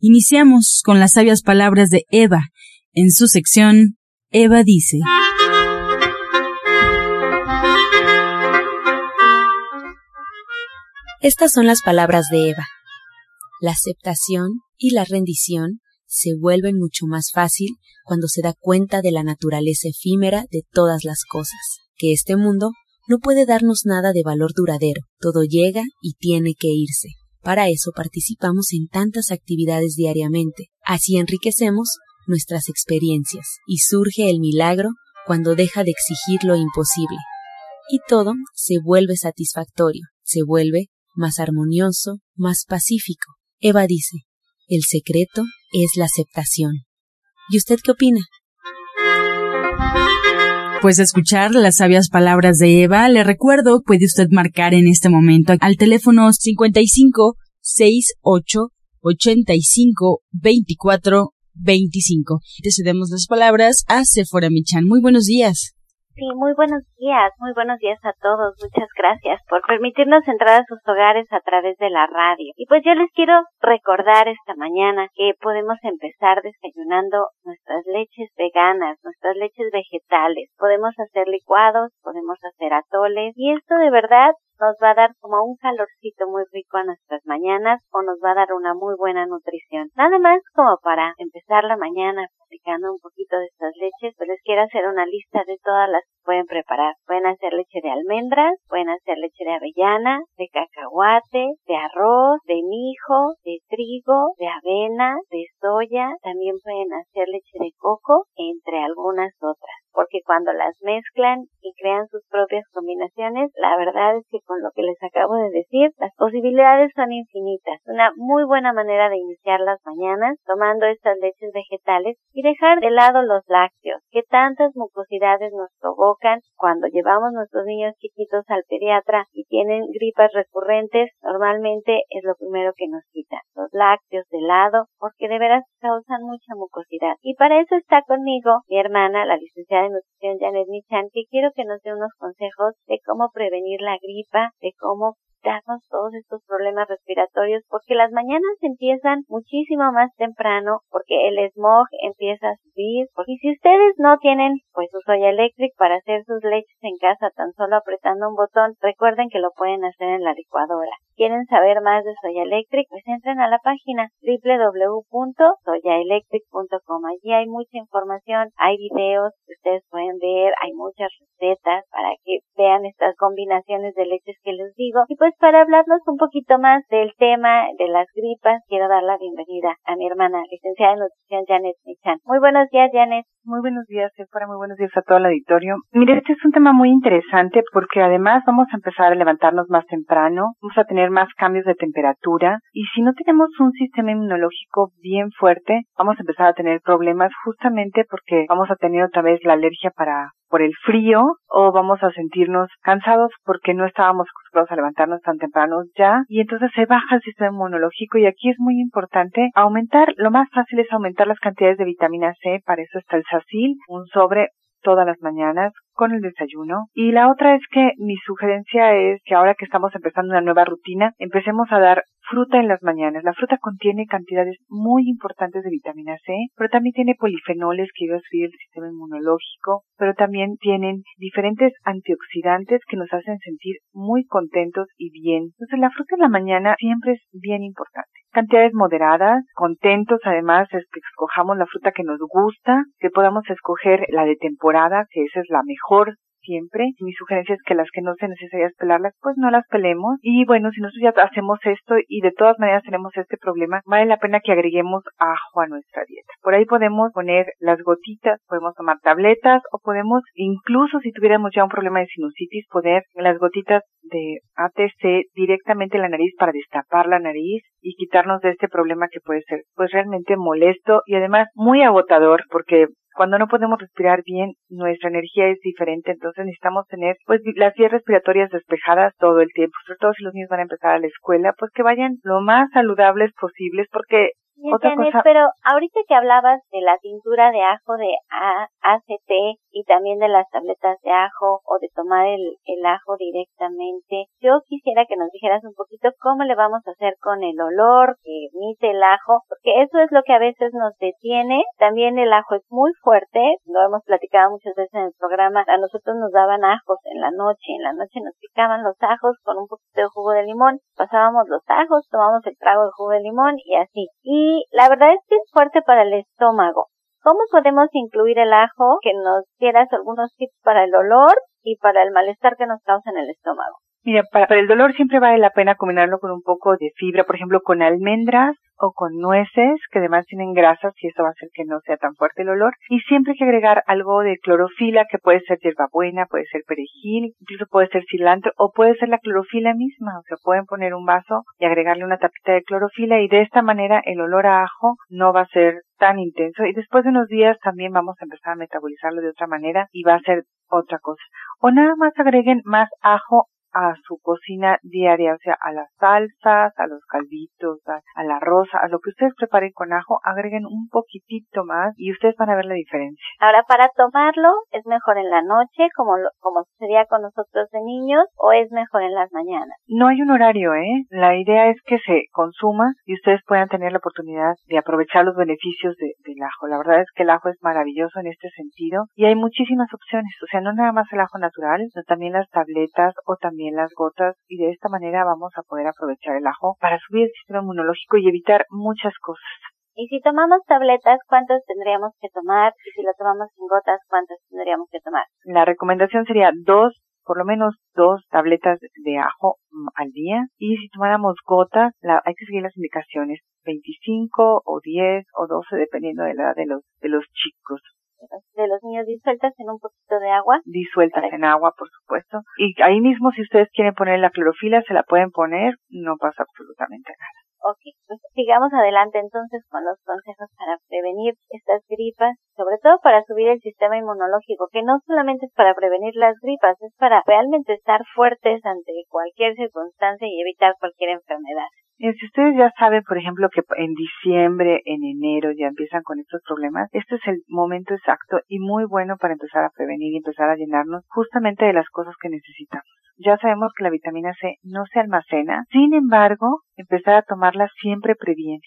Iniciamos con las sabias palabras de Eva. En su sección, Eva dice. Estas son las palabras de Eva. La aceptación y la rendición se vuelven mucho más fácil cuando se da cuenta de la naturaleza efímera de todas las cosas, que este mundo no puede darnos nada de valor duradero, todo llega y tiene que irse. Para eso participamos en tantas actividades diariamente, así enriquecemos nuestras experiencias y surge el milagro cuando deja de exigir lo imposible. Y todo se vuelve satisfactorio, se vuelve más armonioso, más pacífico. Eva dice, el secreto es la aceptación. ¿Y usted qué opina? Pues escuchar las sabias palabras de Eva, le recuerdo, puede usted marcar en este momento al teléfono 55 68 85 24 25. Te cedemos las palabras a Sephora Michan. Muy buenos días. Sí, muy buenos días, muy buenos días a todos. Muchas gracias por permitirnos entrar a sus hogares a través de la radio. Y pues yo les quiero recordar esta mañana que podemos empezar desayunando nuestras leches veganas, nuestras leches vegetales. Podemos hacer licuados, podemos hacer atoles y esto de verdad nos va a dar como un calorcito muy rico a nuestras mañanas o nos va a dar una muy buena nutrición. Nada más como para empezar la mañana platicando un poquito de estas leches, pues les quiero hacer una lista de todas las pueden preparar. Pueden hacer leche de almendras, pueden hacer leche de avellana, de cacahuate, de arroz, de mijo, de trigo, de avena, de soya, también pueden hacer leche de coco, entre algunas otras porque cuando las mezclan y crean sus propias combinaciones, la verdad es que con lo que les acabo de decir, las posibilidades son infinitas. Una muy buena manera de iniciar las mañanas tomando estas leches vegetales y dejar de lado los lácteos, que tantas mucosidades nos provocan cuando llevamos nuestros niños chiquitos al pediatra y tienen gripas recurrentes, normalmente es lo primero que nos quitan. Los lácteos de lado, porque de veras causan mucha mucosidad. Y para eso está conmigo mi hermana, la licenciada de nutrición Janet Michan, que quiero que nos dé unos consejos de cómo prevenir la gripa, de cómo todos estos problemas respiratorios porque las mañanas empiezan muchísimo más temprano porque el smog empieza a subir y si ustedes no tienen pues su soya electric para hacer sus leches en casa tan solo apretando un botón recuerden que lo pueden hacer en la licuadora quieren saber más de Soya Electric, pues entren a la página www.soyaelectric.com. Allí hay mucha información, hay videos que ustedes pueden ver, hay muchas recetas para que vean estas combinaciones de leches que les digo. Y pues para hablarnos un poquito más del tema de las gripas, quiero dar la bienvenida a mi hermana, licenciada en nutrición Janet Michan. Muy buenos días, Janet. Muy buenos días, Sephora. Muy buenos días a todo el auditorio. Mire, este es un tema muy interesante porque además vamos a empezar a levantarnos más temprano, vamos a tener más cambios de temperatura y si no tenemos un sistema inmunológico bien fuerte, vamos a empezar a tener problemas justamente porque vamos a tener otra vez la alergia para por el frío o vamos a sentirnos cansados porque no estábamos acostumbrados a levantarnos tan temprano ya. Y entonces se baja el sistema inmunológico y aquí es muy importante aumentar, lo más fácil es aumentar las cantidades de vitamina C, para eso está el sacil, un sobre todas las mañanas con el desayuno. Y la otra es que mi sugerencia es que ahora que estamos empezando una nueva rutina, empecemos a dar fruta en las mañanas. La fruta contiene cantidades muy importantes de vitamina C, pero también tiene polifenoles que ayudan a subir el sistema inmunológico, pero también tienen diferentes antioxidantes que nos hacen sentir muy contentos y bien. Entonces la fruta en la mañana siempre es bien importante cantidades moderadas, contentos además es que escojamos la fruta que nos gusta, que podamos escoger la de temporada, que esa es la mejor siempre. Mi sugerencia es que las que no sean necesarias pelarlas, pues no las pelemos. Y bueno, si nosotros ya hacemos esto y de todas maneras tenemos este problema, vale la pena que agreguemos ajo a nuestra dieta. Por ahí podemos poner las gotitas, podemos tomar tabletas o podemos, incluso si tuviéramos ya un problema de sinusitis, poner las gotitas de ATC directamente en la nariz para destapar la nariz y quitarnos de este problema que puede ser pues realmente molesto y además muy agotador porque cuando no podemos respirar bien, nuestra energía es diferente, entonces necesitamos tener pues las vías respiratorias despejadas todo el tiempo, sobre todo si los niños van a empezar a la escuela, pues que vayan lo más saludables posibles porque otra cosa... pero ahorita que hablabas de la tintura de ajo de ACT y también de las tabletas de ajo o de tomar el, el ajo directamente, yo quisiera que nos dijeras un poquito cómo le vamos a hacer con el olor que emite el ajo, porque eso es lo que a veces nos detiene. También el ajo es muy fuerte, lo hemos platicado muchas veces en el programa, a nosotros nos daban ajos en la noche, en la noche nos picaban los ajos con un poquito de jugo de limón, pasábamos los ajos, tomamos el trago de jugo de limón y así. Y y la verdad es que es fuerte para el estómago. ¿Cómo podemos incluir el ajo? Que nos dieras algunos tips para el olor y para el malestar que nos causa en el estómago. Mira, para, el dolor siempre vale la pena combinarlo con un poco de fibra, por ejemplo, con almendras o con nueces, que además tienen grasas y eso va a hacer que no sea tan fuerte el olor. Y siempre hay que agregar algo de clorofila, que puede ser hierbabuena, puede ser perejil, incluso puede ser cilantro o puede ser la clorofila misma. O sea, pueden poner un vaso y agregarle una tapita de clorofila y de esta manera el olor a ajo no va a ser tan intenso y después de unos días también vamos a empezar a metabolizarlo de otra manera y va a ser otra cosa. O nada más agreguen más ajo a su cocina diaria, o sea, a las salsas, a los calditos, a, la rosa, a lo que ustedes preparen con ajo, agreguen un poquitito más y ustedes van a ver la diferencia. Ahora, para tomarlo, ¿es mejor en la noche, como, como sería con nosotros de niños, o es mejor en las mañanas? No hay un horario, ¿eh? La idea es que se consuma y ustedes puedan tener la oportunidad de aprovechar los beneficios de, del ajo. La verdad es que el ajo es maravilloso en este sentido y hay muchísimas opciones, o sea, no nada más el ajo natural, sino también las tabletas o también las gotas y de esta manera vamos a poder aprovechar el ajo para subir el sistema inmunológico y evitar muchas cosas. Y si tomamos tabletas, ¿cuántas tendríamos que tomar? Y si lo tomamos en gotas, ¿cuántas tendríamos que tomar? La recomendación sería dos, por lo menos dos tabletas de ajo mm, al día. Y si tomáramos gotas, la, hay que seguir las indicaciones. 25 o 10 o 12 dependiendo de la edad de los, de los chicos de los niños disueltas en un poquito de agua. Disueltas en agua, por supuesto. Y ahí mismo, si ustedes quieren poner la clorofila, se la pueden poner, no pasa absolutamente nada. Ok, pues sigamos adelante entonces con los consejos para prevenir estas gripas, sobre todo para subir el sistema inmunológico, que no solamente es para prevenir las gripas, es para realmente estar fuertes ante cualquier circunstancia y evitar cualquier enfermedad. Y si ustedes ya saben, por ejemplo, que en diciembre, en enero ya empiezan con estos problemas, este es el momento exacto y muy bueno para empezar a prevenir y empezar a llenarnos justamente de las cosas que necesitamos. Ya sabemos que la vitamina C no se almacena, sin embargo, empezar a tomarla siempre previene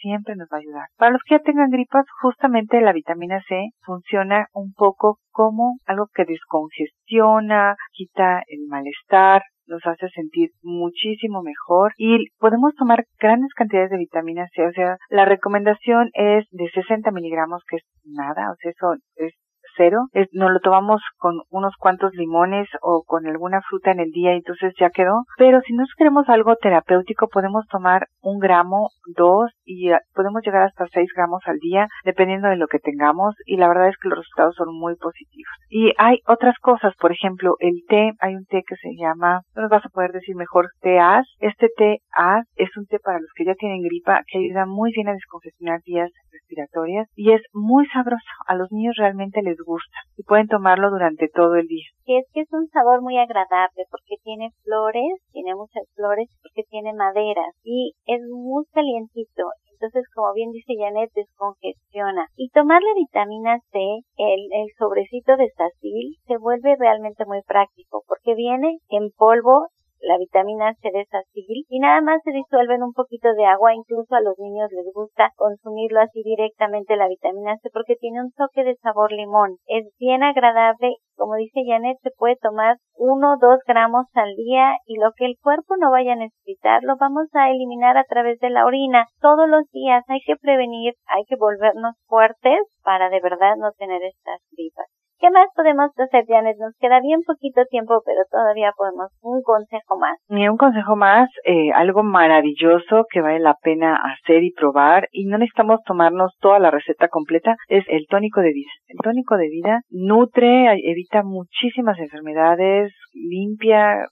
siempre nos va a ayudar. Para los que ya tengan gripas, justamente la vitamina C funciona un poco como algo que descongestiona, quita el malestar, nos hace sentir muchísimo mejor. Y podemos tomar grandes cantidades de vitamina C, o sea, la recomendación es de 60 miligramos, que es nada, o sea, eso es cero, es, nos lo tomamos con unos cuantos limones o con alguna fruta en el día y entonces ya quedó. Pero si nos queremos algo terapéutico podemos tomar un gramo, dos y ah, podemos llegar hasta seis gramos al día dependiendo de lo que tengamos y la verdad es que los resultados son muy positivos. Y hay otras cosas, por ejemplo, el té, hay un té que se llama, no nos vas a poder decir mejor, té as. Este té as es un té para los que ya tienen gripa que ayuda muy bien a descongestionar vías respiratorias y es muy sabroso. A los niños realmente les gusta y pueden tomarlo durante todo el día. Es que es un sabor muy agradable porque tiene flores, tiene muchas flores, porque tiene maderas y es muy calientito. Entonces, como bien dice Janet, descongestiona. Y tomar la vitamina C, el, el sobrecito de Sacil, se vuelve realmente muy práctico porque viene en polvo la vitamina C de Sacil y nada más se disuelve en un poquito de agua, incluso a los niños les gusta consumirlo así directamente la vitamina C porque tiene un toque de sabor limón. Es bien agradable, como dice Janet, se puede tomar uno o dos gramos al día y lo que el cuerpo no vaya a necesitar lo vamos a eliminar a través de la orina. Todos los días hay que prevenir, hay que volvernos fuertes para de verdad no tener estas gripas. ¿Qué más podemos hacer, Janet? Nos queda bien poquito tiempo, pero todavía podemos un consejo más. Y un consejo más, eh, algo maravilloso que vale la pena hacer y probar y no necesitamos tomarnos toda la receta completa, es el tónico de vida. El tónico de vida nutre, evita muchísimas enfermedades, limpia,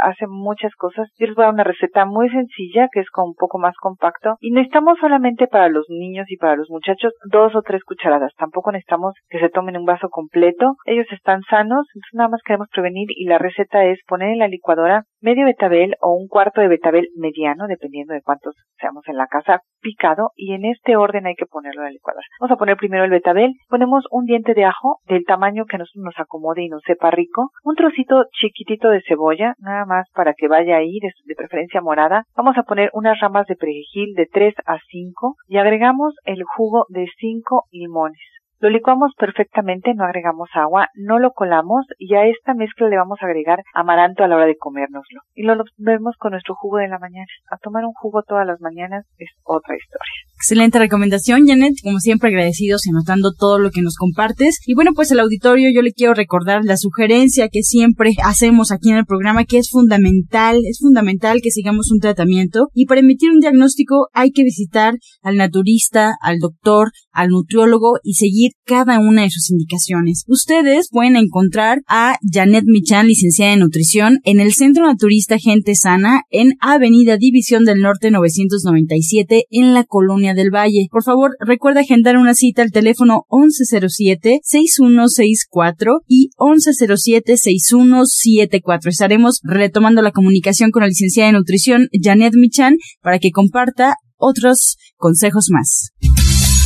hace muchas cosas. Yo les voy a dar una receta muy sencilla que es con un poco más compacto y necesitamos solamente para los niños y para los muchachos dos o tres cucharadas. Tampoco necesitamos que se tomen un vaso completo. Ellos están sanos, entonces nada más queremos prevenir y la receta es poner en la licuadora medio betabel o un cuarto de betabel mediano, dependiendo de cuántos seamos en la casa, picado y en este orden hay que ponerlo en la licuadora. Vamos a poner primero el betabel, ponemos un diente de ajo del tamaño que nosotros nos acomode y nos sepa rico, un trocito chiquitito de cebolla, nada más para que vaya ahí, de, preferencia morada. Vamos a poner unas ramas de perejil de 3 a 5 y agregamos el jugo de 5 limones. Lo licuamos perfectamente, no agregamos agua, no lo colamos y a esta mezcla le vamos a agregar amaranto a la hora de comérnoslo. Y lo vemos con nuestro jugo de la mañana. A tomar un jugo todas las mañanas es otra historia. Excelente recomendación, Janet. Como siempre, agradecidos y anotando todo lo que nos compartes. Y bueno, pues al auditorio yo le quiero recordar la sugerencia que siempre hacemos aquí en el programa, que es fundamental, es fundamental que sigamos un tratamiento. Y para emitir un diagnóstico hay que visitar al naturista, al doctor, al nutriólogo y seguir cada una de sus indicaciones. Ustedes pueden encontrar a Janet Michan, licenciada en nutrición, en el Centro Naturista Gente Sana, en Avenida División del Norte 997, en la Colonia del Valle. Por favor, recuerda agendar una cita al teléfono 1107-6164 y 1107-6174. Estaremos retomando la comunicación con la licenciada en nutrición, Janet Michan, para que comparta otros consejos más.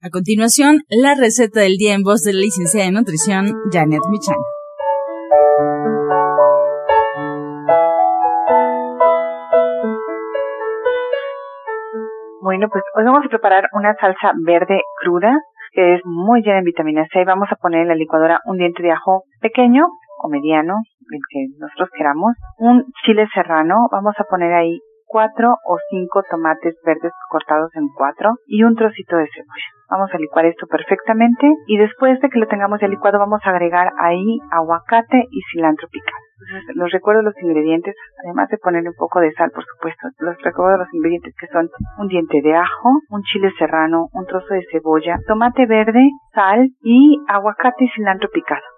A continuación, la receta del día en voz de la licenciada en nutrición, Janet Michan. Bueno, pues hoy vamos a preparar una salsa verde cruda que es muy llena en vitamina C. Vamos a poner en la licuadora un diente de ajo pequeño o mediano, el que nosotros queramos, un chile serrano, vamos a poner ahí cuatro o cinco tomates verdes cortados en cuatro y un trocito de cebolla. Vamos a licuar esto perfectamente y después de que lo tengamos ya licuado vamos a agregar ahí aguacate y cilantro picado. Entonces los recuerdo los ingredientes, además de ponerle un poco de sal, por supuesto. Los recuerdo los ingredientes que son un diente de ajo, un chile serrano, un trozo de cebolla, tomate verde, sal y aguacate y cilantro picado.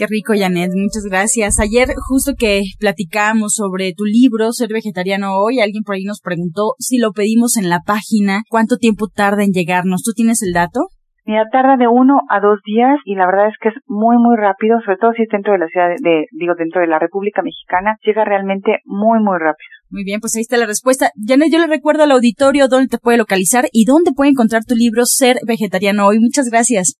Qué rico, Janet. Muchas gracias. Ayer, justo que platicábamos sobre tu libro, Ser Vegetariano Hoy, alguien por ahí nos preguntó si lo pedimos en la página, cuánto tiempo tarda en llegarnos. ¿Tú tienes el dato? Mira, tarda de uno a dos días y la verdad es que es muy, muy rápido, sobre todo si es dentro de la ciudad de, digo, dentro de la República Mexicana, llega realmente muy, muy rápido. Muy bien, pues ahí está la respuesta. Janet, yo le recuerdo al auditorio dónde te puede localizar y dónde puede encontrar tu libro Ser Vegetariano Hoy. Muchas gracias.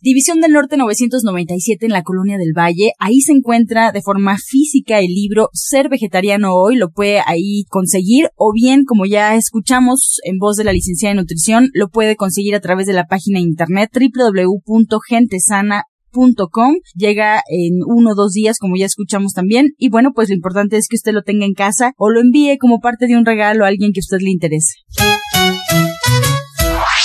División del Norte 997 en la Colonia del Valle. Ahí se encuentra de forma física el libro Ser Vegetariano Hoy. Lo puede ahí conseguir o bien, como ya escuchamos en voz de la licenciada de nutrición, lo puede conseguir a través de la página internet www.gentesana.com. Llega en uno o dos días, como ya escuchamos también. Y bueno, pues lo importante es que usted lo tenga en casa o lo envíe como parte de un regalo a alguien que a usted le interese.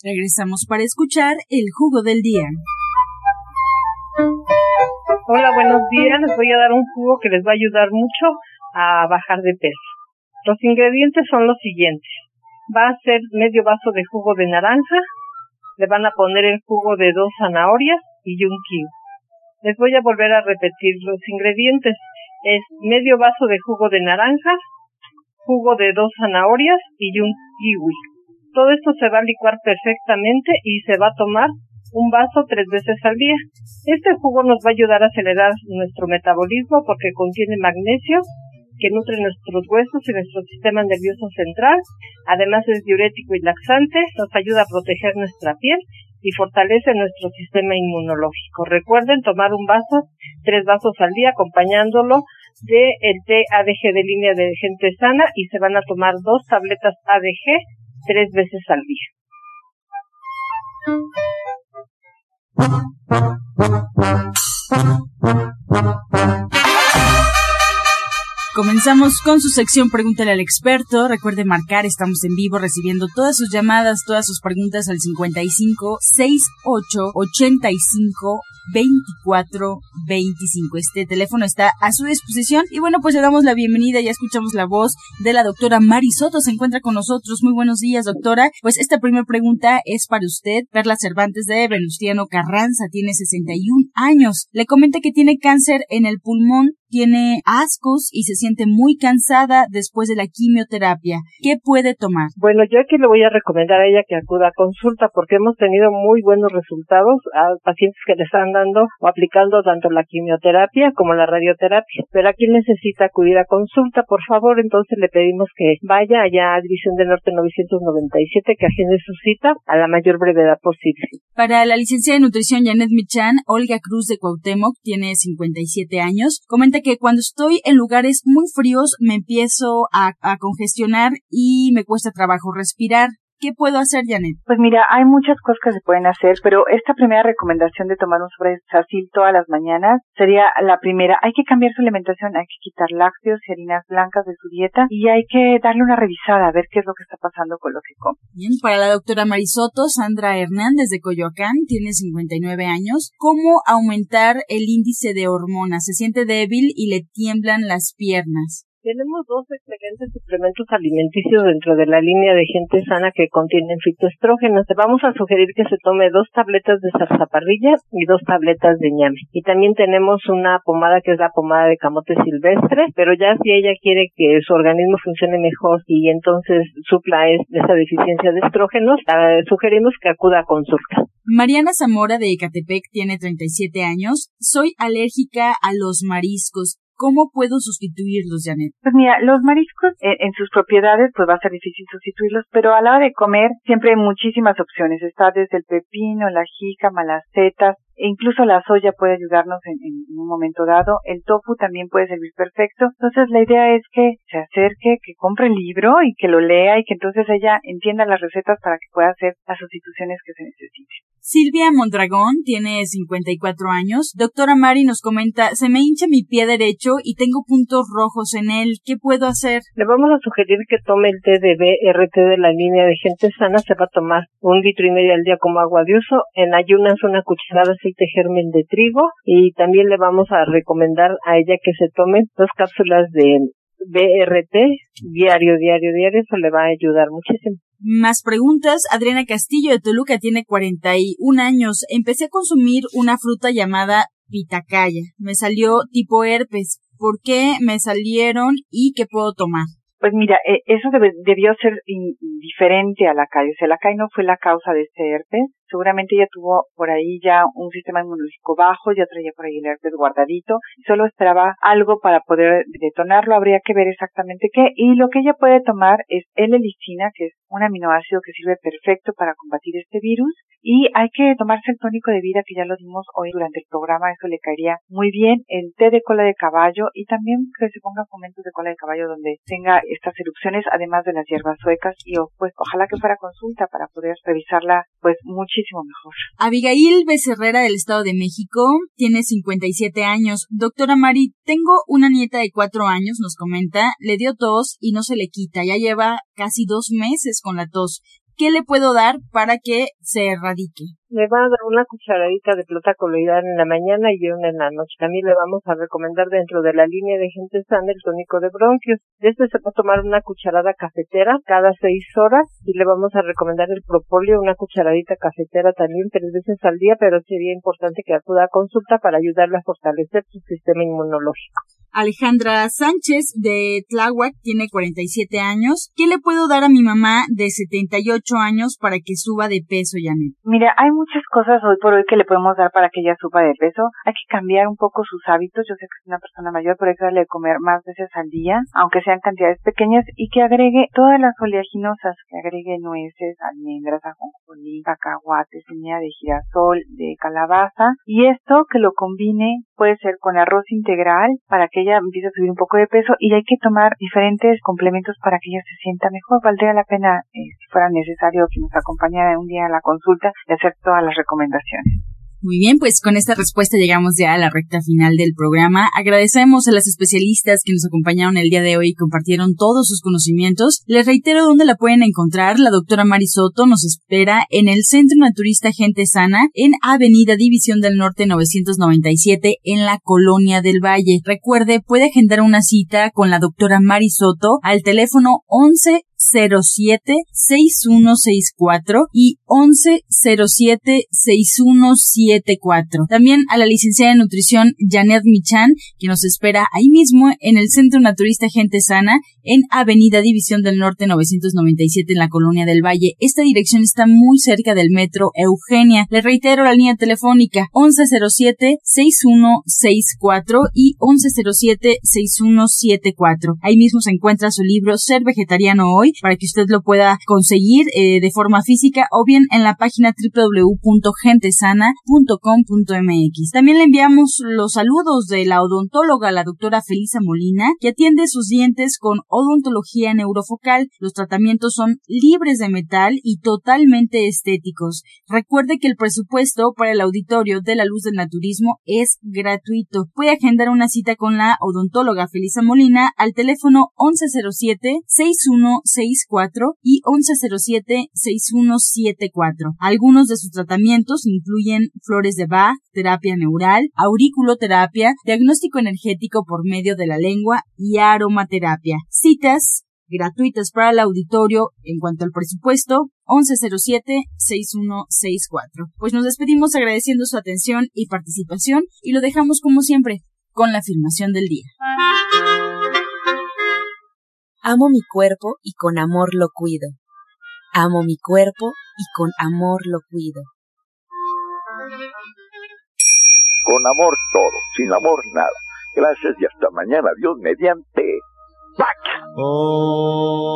Regresamos para escuchar el jugo del día. Hola, buenos días. Les voy a dar un jugo que les va a ayudar mucho a bajar de peso. Los ingredientes son los siguientes. Va a ser medio vaso de jugo de naranja, le van a poner el jugo de dos zanahorias y un kiwi. Les voy a volver a repetir los ingredientes. Es medio vaso de jugo de naranja, jugo de dos zanahorias y un kiwi. Todo esto se va a licuar perfectamente y se va a tomar un vaso tres veces al día. Este jugo nos va a ayudar a acelerar nuestro metabolismo porque contiene magnesio que nutre nuestros huesos y nuestro sistema nervioso central. Además es diurético y laxante, nos ayuda a proteger nuestra piel y fortalece nuestro sistema inmunológico. Recuerden tomar un vaso, tres vasos al día, acompañándolo de el té ADG de línea de gente sana y se van a tomar dos tabletas ADG tres veces al día. Comenzamos con su sección Pregúntale al experto. Recuerde marcar, estamos en vivo recibiendo todas sus llamadas, todas sus preguntas al 55 68 85 24 25. Este teléfono está a su disposición. Y bueno, pues le damos la bienvenida. Ya escuchamos la voz de la doctora Mari Soto. Se encuentra con nosotros. Muy buenos días, doctora. Pues esta primera pregunta es para usted. Perla Cervantes de Venustiano Carranza tiene 61 años. Le comenta que tiene cáncer en el pulmón tiene ascos y se siente muy cansada después de la quimioterapia. ¿Qué puede tomar? Bueno, yo aquí le voy a recomendar a ella que acuda a consulta porque hemos tenido muy buenos resultados a pacientes que le están dando o aplicando tanto la quimioterapia como la radioterapia. Pero aquí necesita acudir a consulta, por favor, entonces le pedimos que vaya allá a División del Norte 997, que agende su cita a la mayor brevedad posible. Para la licenciada de nutrición Janet Michan, Olga Cruz de Cuauhtémoc tiene 57 años. Comenta que cuando estoy en lugares muy fríos me empiezo a, congestionar y me cuesta trabajo respirar. ¿Qué puedo hacer, Janet? Pues mira, hay muchas cosas que se pueden hacer, pero esta primera recomendación de tomar un sobrasacil todas las mañanas sería la primera. Hay que cambiar su alimentación, hay que quitar lácteos y harinas blancas de su dieta y hay que darle una revisada a ver qué es lo que está pasando con lo que come. Bien, para la doctora Marisoto, Sandra Hernández de Coyoacán, tiene 59 años. ¿Cómo aumentar el índice de hormonas? Se siente débil y le tiemblan las piernas. Tenemos dos excelentes suplementos alimenticios dentro de la línea de gente sana que contienen fitoestrógenos. Te vamos a sugerir que se tome dos tabletas de zarzaparrilla y dos tabletas de ñame. Y también tenemos una pomada que es la pomada de camote silvestre, pero ya si ella quiere que su organismo funcione mejor y entonces supla esa deficiencia de estrógenos, sugerimos que acuda a consulta. Mariana Zamora de Ecatepec tiene 37 años. Soy alérgica a los mariscos. ¿Cómo puedo sustituirlos, Janet? Pues mira, los mariscos en, en, sus propiedades pues va a ser difícil sustituirlos, pero a la hora de comer siempre hay muchísimas opciones. Está desde el pepino, la jícama, las setas, e incluso la soya puede ayudarnos en, en, un momento dado. El tofu también puede servir perfecto. Entonces la idea es que se acerque, que compre el libro y que lo lea y que entonces ella entienda las recetas para que pueda hacer las sustituciones que se necesiten. Silvia Mondragón tiene 54 años. Doctora Mari nos comenta, se me hincha mi pie derecho y tengo puntos rojos en él. ¿Qué puedo hacer? Le vamos a sugerir que tome el té de BRT de la línea de gente sana. Se va a tomar un litro y medio al día como agua de uso. En ayunas una cucharada de aceite germen de trigo y también le vamos a recomendar a ella que se tome dos cápsulas de BRT diario, diario, diario. Eso le va a ayudar muchísimo. Más preguntas. Adriana Castillo de Toluca tiene 41 años. Empecé a consumir una fruta llamada pitacaya. Me salió tipo herpes. ¿Por qué me salieron y qué puedo tomar? Pues mira, eso debe, debió ser diferente a la calle. O sea, la calle no fue la causa de este herpes. Seguramente ella tuvo por ahí ya un sistema inmunológico bajo, ya traía por ahí el herpes guardadito. Solo esperaba algo para poder detonarlo. Habría que ver exactamente qué. Y lo que ella puede tomar es L-listina, que es un aminoácido que sirve perfecto para combatir este virus. Y hay que tomarse el tónico de vida que ya lo dimos hoy durante el programa. Eso le caería muy bien. El té de cola de caballo y también que se ponga fomentos de cola de caballo donde tenga estas erupciones, además de las hierbas suecas. Y pues ojalá que fuera consulta para poder revisarla pues muchísimo Abigail Becerrera del Estado de México tiene 57 años. Doctora Mari, tengo una nieta de 4 años, nos comenta, le dio tos y no se le quita. Ya lleva casi dos meses con la tos. ¿Qué le puedo dar para que se erradique? Le va a dar una cucharadita de plata coloidal en la mañana y una en la noche. También le vamos a recomendar dentro de la línea de gente sana el tónico de bronquios. De este se va a tomar una cucharada cafetera cada seis horas y le vamos a recomendar el propóleo, una cucharadita cafetera también tres veces al día, pero sería importante que acuda a consulta para ayudarle a fortalecer su sistema inmunológico. Alejandra Sánchez de Tláhuac tiene 47 años. ¿Qué le puedo dar a mi mamá de 78 años para que suba de peso, Janet? Mira, hay muchas cosas hoy por hoy que le podemos dar para que ella suba de peso. Hay que cambiar un poco sus hábitos. Yo sé que es una persona mayor, pero hay que darle comer más veces al día, aunque sean cantidades pequeñas, y que agregue todas las oleaginosas, que agregue nueces, almendras, ajonjolí, cacahuates, semilla de girasol, de calabaza, y esto que lo combine puede ser con arroz integral para que ella empiece a subir un poco de peso y hay que tomar diferentes complementos para que ella se sienta mejor. Valdría la pena, eh, si fuera necesario, que nos acompañara un día a la consulta y hacer todas las recomendaciones. Muy bien, pues con esta respuesta llegamos ya a la recta final del programa. Agradecemos a las especialistas que nos acompañaron el día de hoy y compartieron todos sus conocimientos. Les reitero dónde la pueden encontrar. La doctora Mari Soto nos espera en el Centro Naturista Gente Sana en Avenida División del Norte 997 en la Colonia del Valle. Recuerde, puede agendar una cita con la doctora Mari Soto al teléfono 11 07-6164 y 1107-6174. También a la licenciada en nutrición Janet Michan, que nos espera ahí mismo en el Centro Naturista Gente Sana, en Avenida División del Norte 997 en la Colonia del Valle. Esta dirección está muy cerca del metro Eugenia. Le reitero la línea telefónica 1107-6164 y 1107-6174. Ahí mismo se encuentra su libro Ser Vegetariano Hoy para que usted lo pueda conseguir eh, de forma física o bien en la página www.gentesana.com.mx. También le enviamos los saludos de la odontóloga, la doctora Felisa Molina, que atiende sus dientes con odontología neurofocal. Los tratamientos son libres de metal y totalmente estéticos. Recuerde que el presupuesto para el auditorio de la luz del naturismo es gratuito. Puede agendar una cita con la odontóloga Felisa Molina al teléfono 1107 616 y 1107-6174. Algunos de sus tratamientos incluyen flores de Bach, terapia neural, auriculoterapia, diagnóstico energético por medio de la lengua y aromaterapia. Citas gratuitas para el auditorio en cuanto al presupuesto 1107-6164. Pues nos despedimos agradeciendo su atención y participación y lo dejamos como siempre con la afirmación del día. Amo mi cuerpo y con amor lo cuido. Amo mi cuerpo y con amor lo cuido. Con amor todo, sin amor nada. Gracias y hasta mañana. Dios mediante. ¡Pac! Oh.